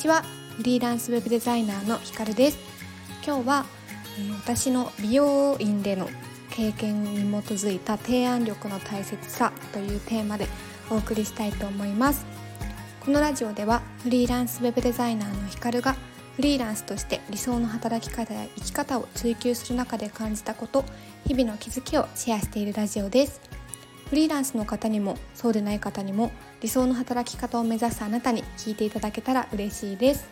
ちは。フリーランスウェブデザイナーのひかるです。今日は、えー、私の美容院での経験に基づいた提案力の大切さというテーマでお送りしたいと思います。このラジオではフリーランスウェブデザイナーのひかるがフリーランスとして理想の働き方や生き方を追求する中で感じたこと日々の気づきをシェアしているラジオです。フリーランスの方にもそうでない方にも理想の働き方を目指すあなたに聞いていただけたら嬉しいです。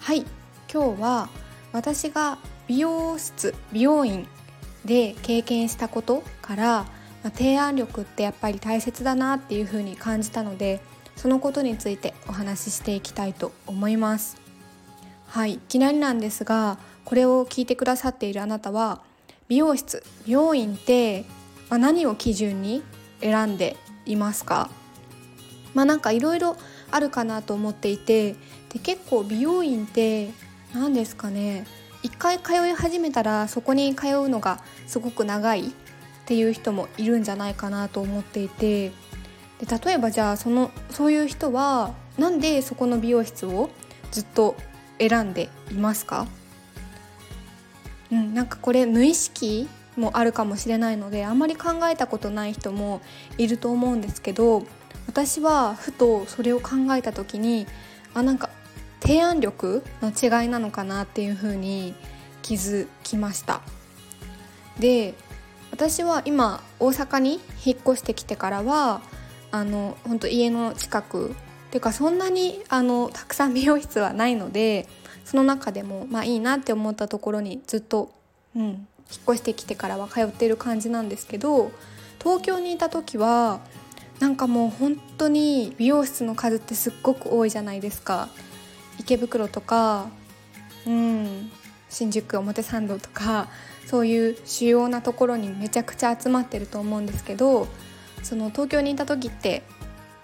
はい。今日は私が美容室美容院で経験したことから、まあ、提案力ってやっぱり大切だなっていうふうに感じたのでそのことについてお話ししていきたいと思います。はい。いきなりなんですがこれを聞いてくださっているあなたは美容室美容院ってまあ、何を基準に選んでいますか？まあなんかいろいろあるかなと思っていてで結構美容院って何ですかね？一回通い始めたらそこに通うのがすごく長いっていう人もいるんじゃないかなと思っていてで例えばじゃあそのそういう人はなんでそこの美容室をずっと選んでいますか？うん、なんかこれ無意識もあるかもしれないのであんまり考えたことない人もいると思うんですけど私はふとそれを考えた時にあなんか提案力の違いなのかなっていうふうに気づきました。で私は今大阪に引っ越してきてからはあの本当家の近くっていうかそんなにあのたくさん美容室はないのでその中でもまあいいなって思ったところにずっと、うん、引っ越してきてからは通ってる感じなんですけど東京にいた時はなんかもう本当に美容室の数ってすっごく多いじゃないですか。池袋とかうん新宿表参道とかそういう主要なところにめちゃくちゃ集まってると思うんですけどその東京にいた時って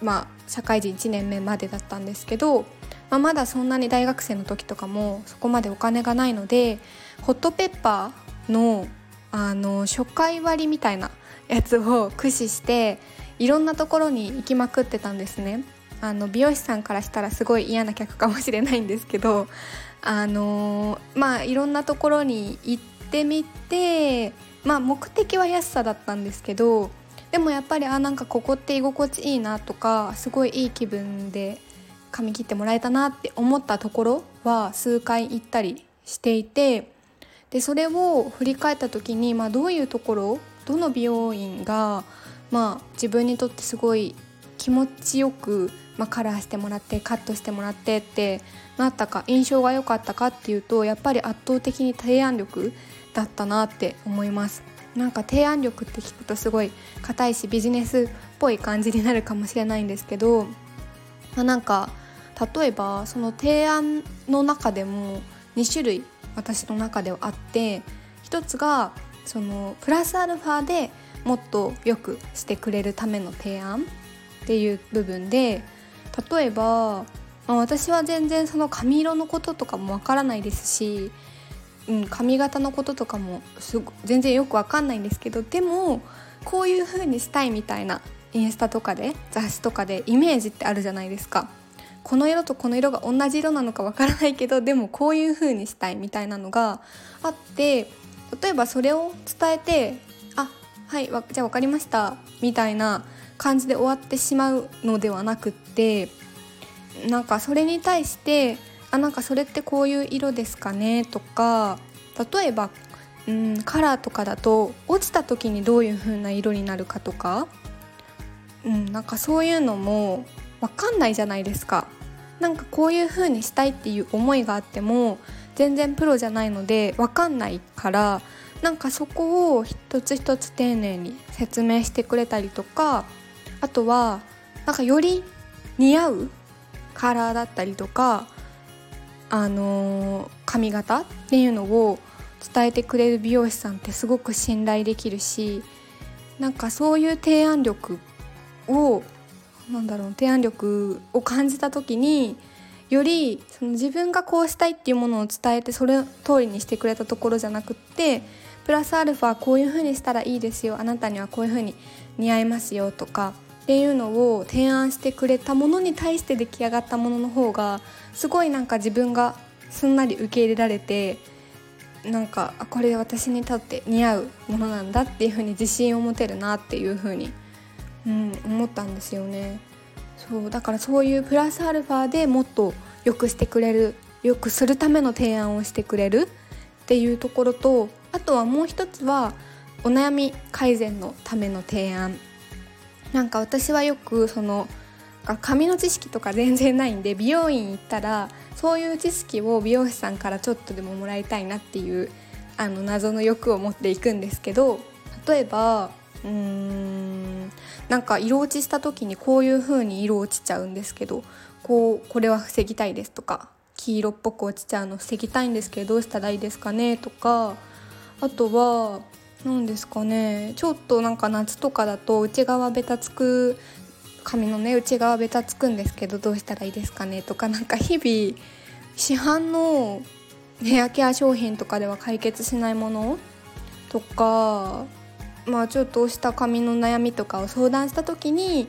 まあ社会人1年目までだったんですけど、まあ、まだそんなに大学生の時とかもそこまでお金がないのでホットペッパーのあの初回割みたいなやつを駆使していろんなところに行きまくってたんですね。あの美容師さんからしたらすごい嫌な客かもしれないんですけどあのまあいろんなところに行ってみてまあ目的は安さだったんですけどでもやっぱりあなんかここって居心地いいなとかすごいいい気分で髪切ってもらえたなって思ったところは数回行ったりしていてでそれを振り返った時に、まあ、どういうところどの美容院が、まあ、自分にとってすごい気持ちよく、まあ、カラーしてもらってカットしてもらってってなったか印象が良かったかっていうとやっぱり圧倒的に提案力だったなって思います。なんか提案力って聞くとすごい硬いしビジネスっぽい感じになるかもしれないんですけど、まあ、なんか例えばその提案の中でも2種類私の中ではあって一つがそのプラスアルファでもっと良くしてくれるための提案っていう部分で例えば、まあ、私は全然その髪色のこととかもわからないですし、うん、髪型のこととかも全然よくわかんないんですけどでもこういう風にしたいみたいなインスタとかで雑誌とかでイメージってあるじゃないですか。この色とこの色が同じ色なのかわからないけどでもこういう風にしたいみたいなのがあって例えばそれを伝えて「あはいじゃあ分かりました」みたいな感じで終わってしまうのではなくってなんかそれに対して「あなんかそれってこういう色ですかね」とか例えばうんカラーとかだと落ちた時にどういう風な色になるかとか、うん、なんかそういうのも分かんないじゃないですか。なんかこういう風にしたいっていう思いがあっても全然プロじゃないので分かんないからなんかそこを一つ一つ丁寧に説明してくれたりとかあとはなんかより似合うカラーだったりとかあのー、髪型っていうのを伝えてくれる美容師さんってすごく信頼できるしなんかそういう提案力をなんだろう提案力を感じた時によりその自分がこうしたいっていうものを伝えてそれ通りにしてくれたところじゃなくってプラスアルファこういう風にしたらいいですよあなたにはこういう風に似合いますよとかっていうのを提案してくれたものに対して出来上がったものの方がすごいなんか自分がすんなり受け入れられてなんかこれ私にとって似合うものなんだっていう風に自信を持てるなっていう風に、うん、思ったんですよね。そうだからそういうプラスアルファでもっと良くしてくれる良くするための提案をしてくれるっていうところとあとはもう一つはお悩み改善のための提案なんか私はよくその髪の知識とか全然ないんで美容院行ったらそういう知識を美容師さんからちょっとでももらいたいなっていうあの謎の欲を持っていくんですけど例えばうーんなんか色落ちした時にこういう風に色落ちちゃうんですけどこうこれは防ぎたいですとか黄色っぽく落ちちゃうの防ぎたいんですけどどうしたらいいですかねとかあとは何ですかねちょっとなんか夏とかだと内側ベタつく髪のね内側ベタつくんですけどどうしたらいいですかねとかなんか日々市販のヘアケア商品とかでは解決しないものとかまあちょっとした髪の悩みとかを相談した時に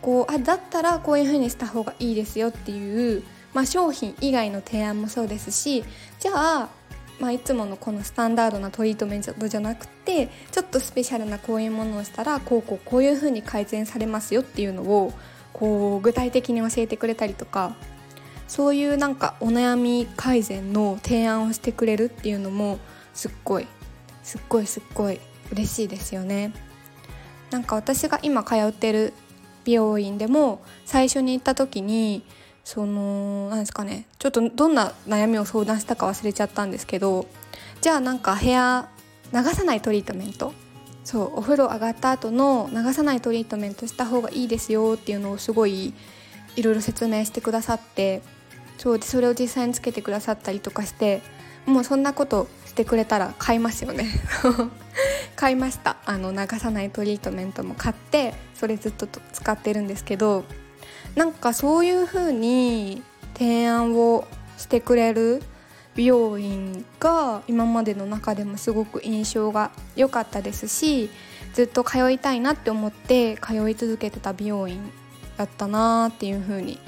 こうあだったらこういう風にした方がいいですよっていう、まあ、商品以外の提案もそうですしじゃあまあ、いつものこのスタンダードなトリートメントじゃなくてちょっとスペシャルなこういうものをしたらこうこうこういう風に改善されますよっていうのをこう具体的に教えてくれたりとかそういうなんかお悩み改善の提案をしてくれるっていうのもすっごいすっごいすっごい嬉しいですよね。なんか私が今通ってる美容院でも最初に行った時にその何ですかねちょっとどんな悩みを相談したか忘れちゃったんですけどじゃあなんか部屋流さないトリートメントそうお風呂上がった後の流さないトリートメントした方がいいですよっていうのをすごいいろいろ説明してくださってそうそれを実際につけてくださったりとかしてもうそんなことしてくれたら買いますよね買いましたあの流さないトリートメントも買ってそれずっと使ってるんですけどなんかそういう風に提案をしてくれる美容院が今までの中でもすごく印象が良かったですしずっと通いたいなって思って通い続けてた美容院だったなーっていう風に、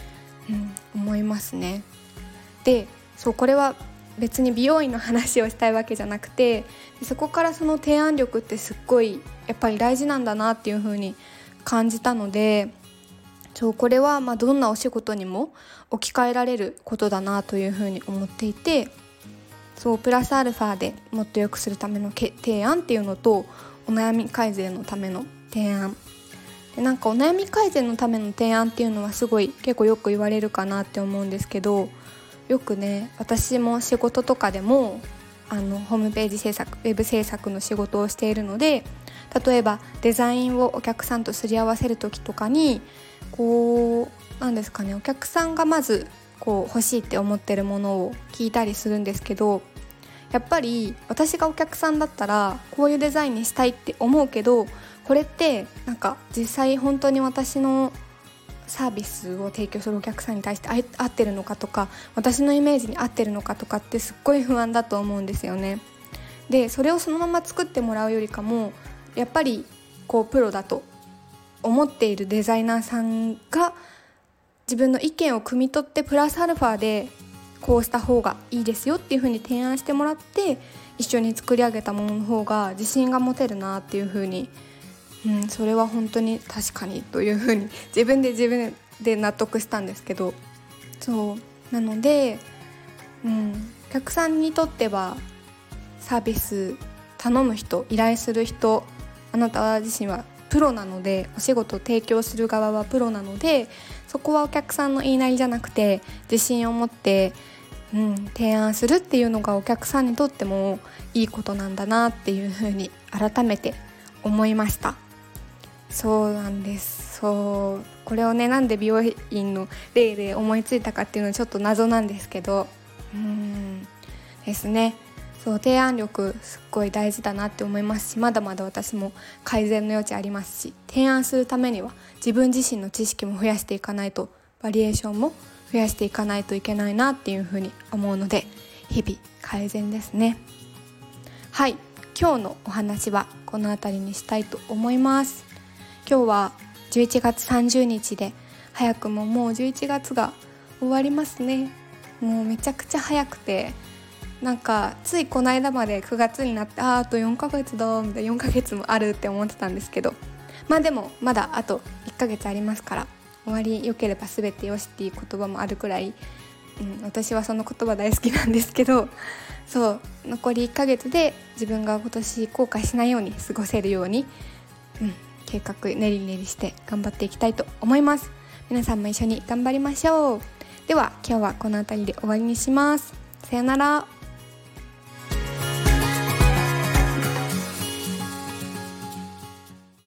うん、思いますね。でそうこれは別に美容院の話をしたいわけじゃなくてそこからその提案力ってすっごいやっぱり大事なんだなっていう風に感じたのでそうこれはまどんなお仕事にも置き換えられることだなというふうに思っていてそうプラスアルファでもっと良くするための提案っていうのとお悩み改善のための提案。でなんかお悩み改善のための提案っていうのはすごい結構よく言われるかなって思うんですけどよくね私も仕事とかでもあのホームページ制作ウェブ制作の仕事をしているので例えばデザインをお客さんとすり合わせる時とかにこうなんですかねお客さんがまずこう欲しいって思ってるものを聞いたりするんですけどやっぱり私がお客さんだったらこういうデザインにしたいって思うけどこれってなんか実際本当に私のサービスを提供するお客さんに対して合ってるのかとか私のイメージに合ってるのかとかってすっごい不安だと思うんですよね。でそれをそのまま作ってもらうよりかもやっぱりこうプロだと思っているデザイナーさんが自分の意見を汲み取ってプラスアルファでこうした方がいいですよっていうふうに提案してもらって一緒に作り上げたものの方が自信が持てるなっていうふうに、うん、それは本当に確かにというふうに自分で自分で納得したんですけどそうなので、うん、お客さんにとってはサービス頼む人依頼する人あなた自身はプロなのでお仕事を提供する側はプロなのでそこはお客さんの言いなりじゃなくて自信を持って、うん、提案するっていうのがお客さんにとってもいいことなんだなっていうふうに改めて思いました。そうなんです。そうこれをねなんで美容院の例で思いついたかっていうのはちょっと謎なんですけど。うんですね。そう提案力すっごい大事だなって思いますしまだまだ私も改善の余地ありますし提案するためには自分自身の知識も増やしていかないとバリエーションも増やしていかないといけないなっていうふうに思うので日々改善ですね。はい今日のお話はこの辺りにしたいと思います。今日は11月30日で早くももう11月が終わりますね。もうめちゃくちゃ早くてなんかついこの間まで9月になってああと4ヶ月だみたいな4ヶ月もあるって思ってたんですけど。まあでもまだあと1ヶ月ありますから終わり良ければ全てよしっていう言葉もあるくらい、うん、私はその言葉大好きなんですけどそう残り1ヶ月で自分が今年後悔しないように過ごせるように、うん、計画練り練りして頑張っていきたいと思います。皆さんも一緒に頑張りましょう。では今日はこの辺りで終わりにします。さよなら。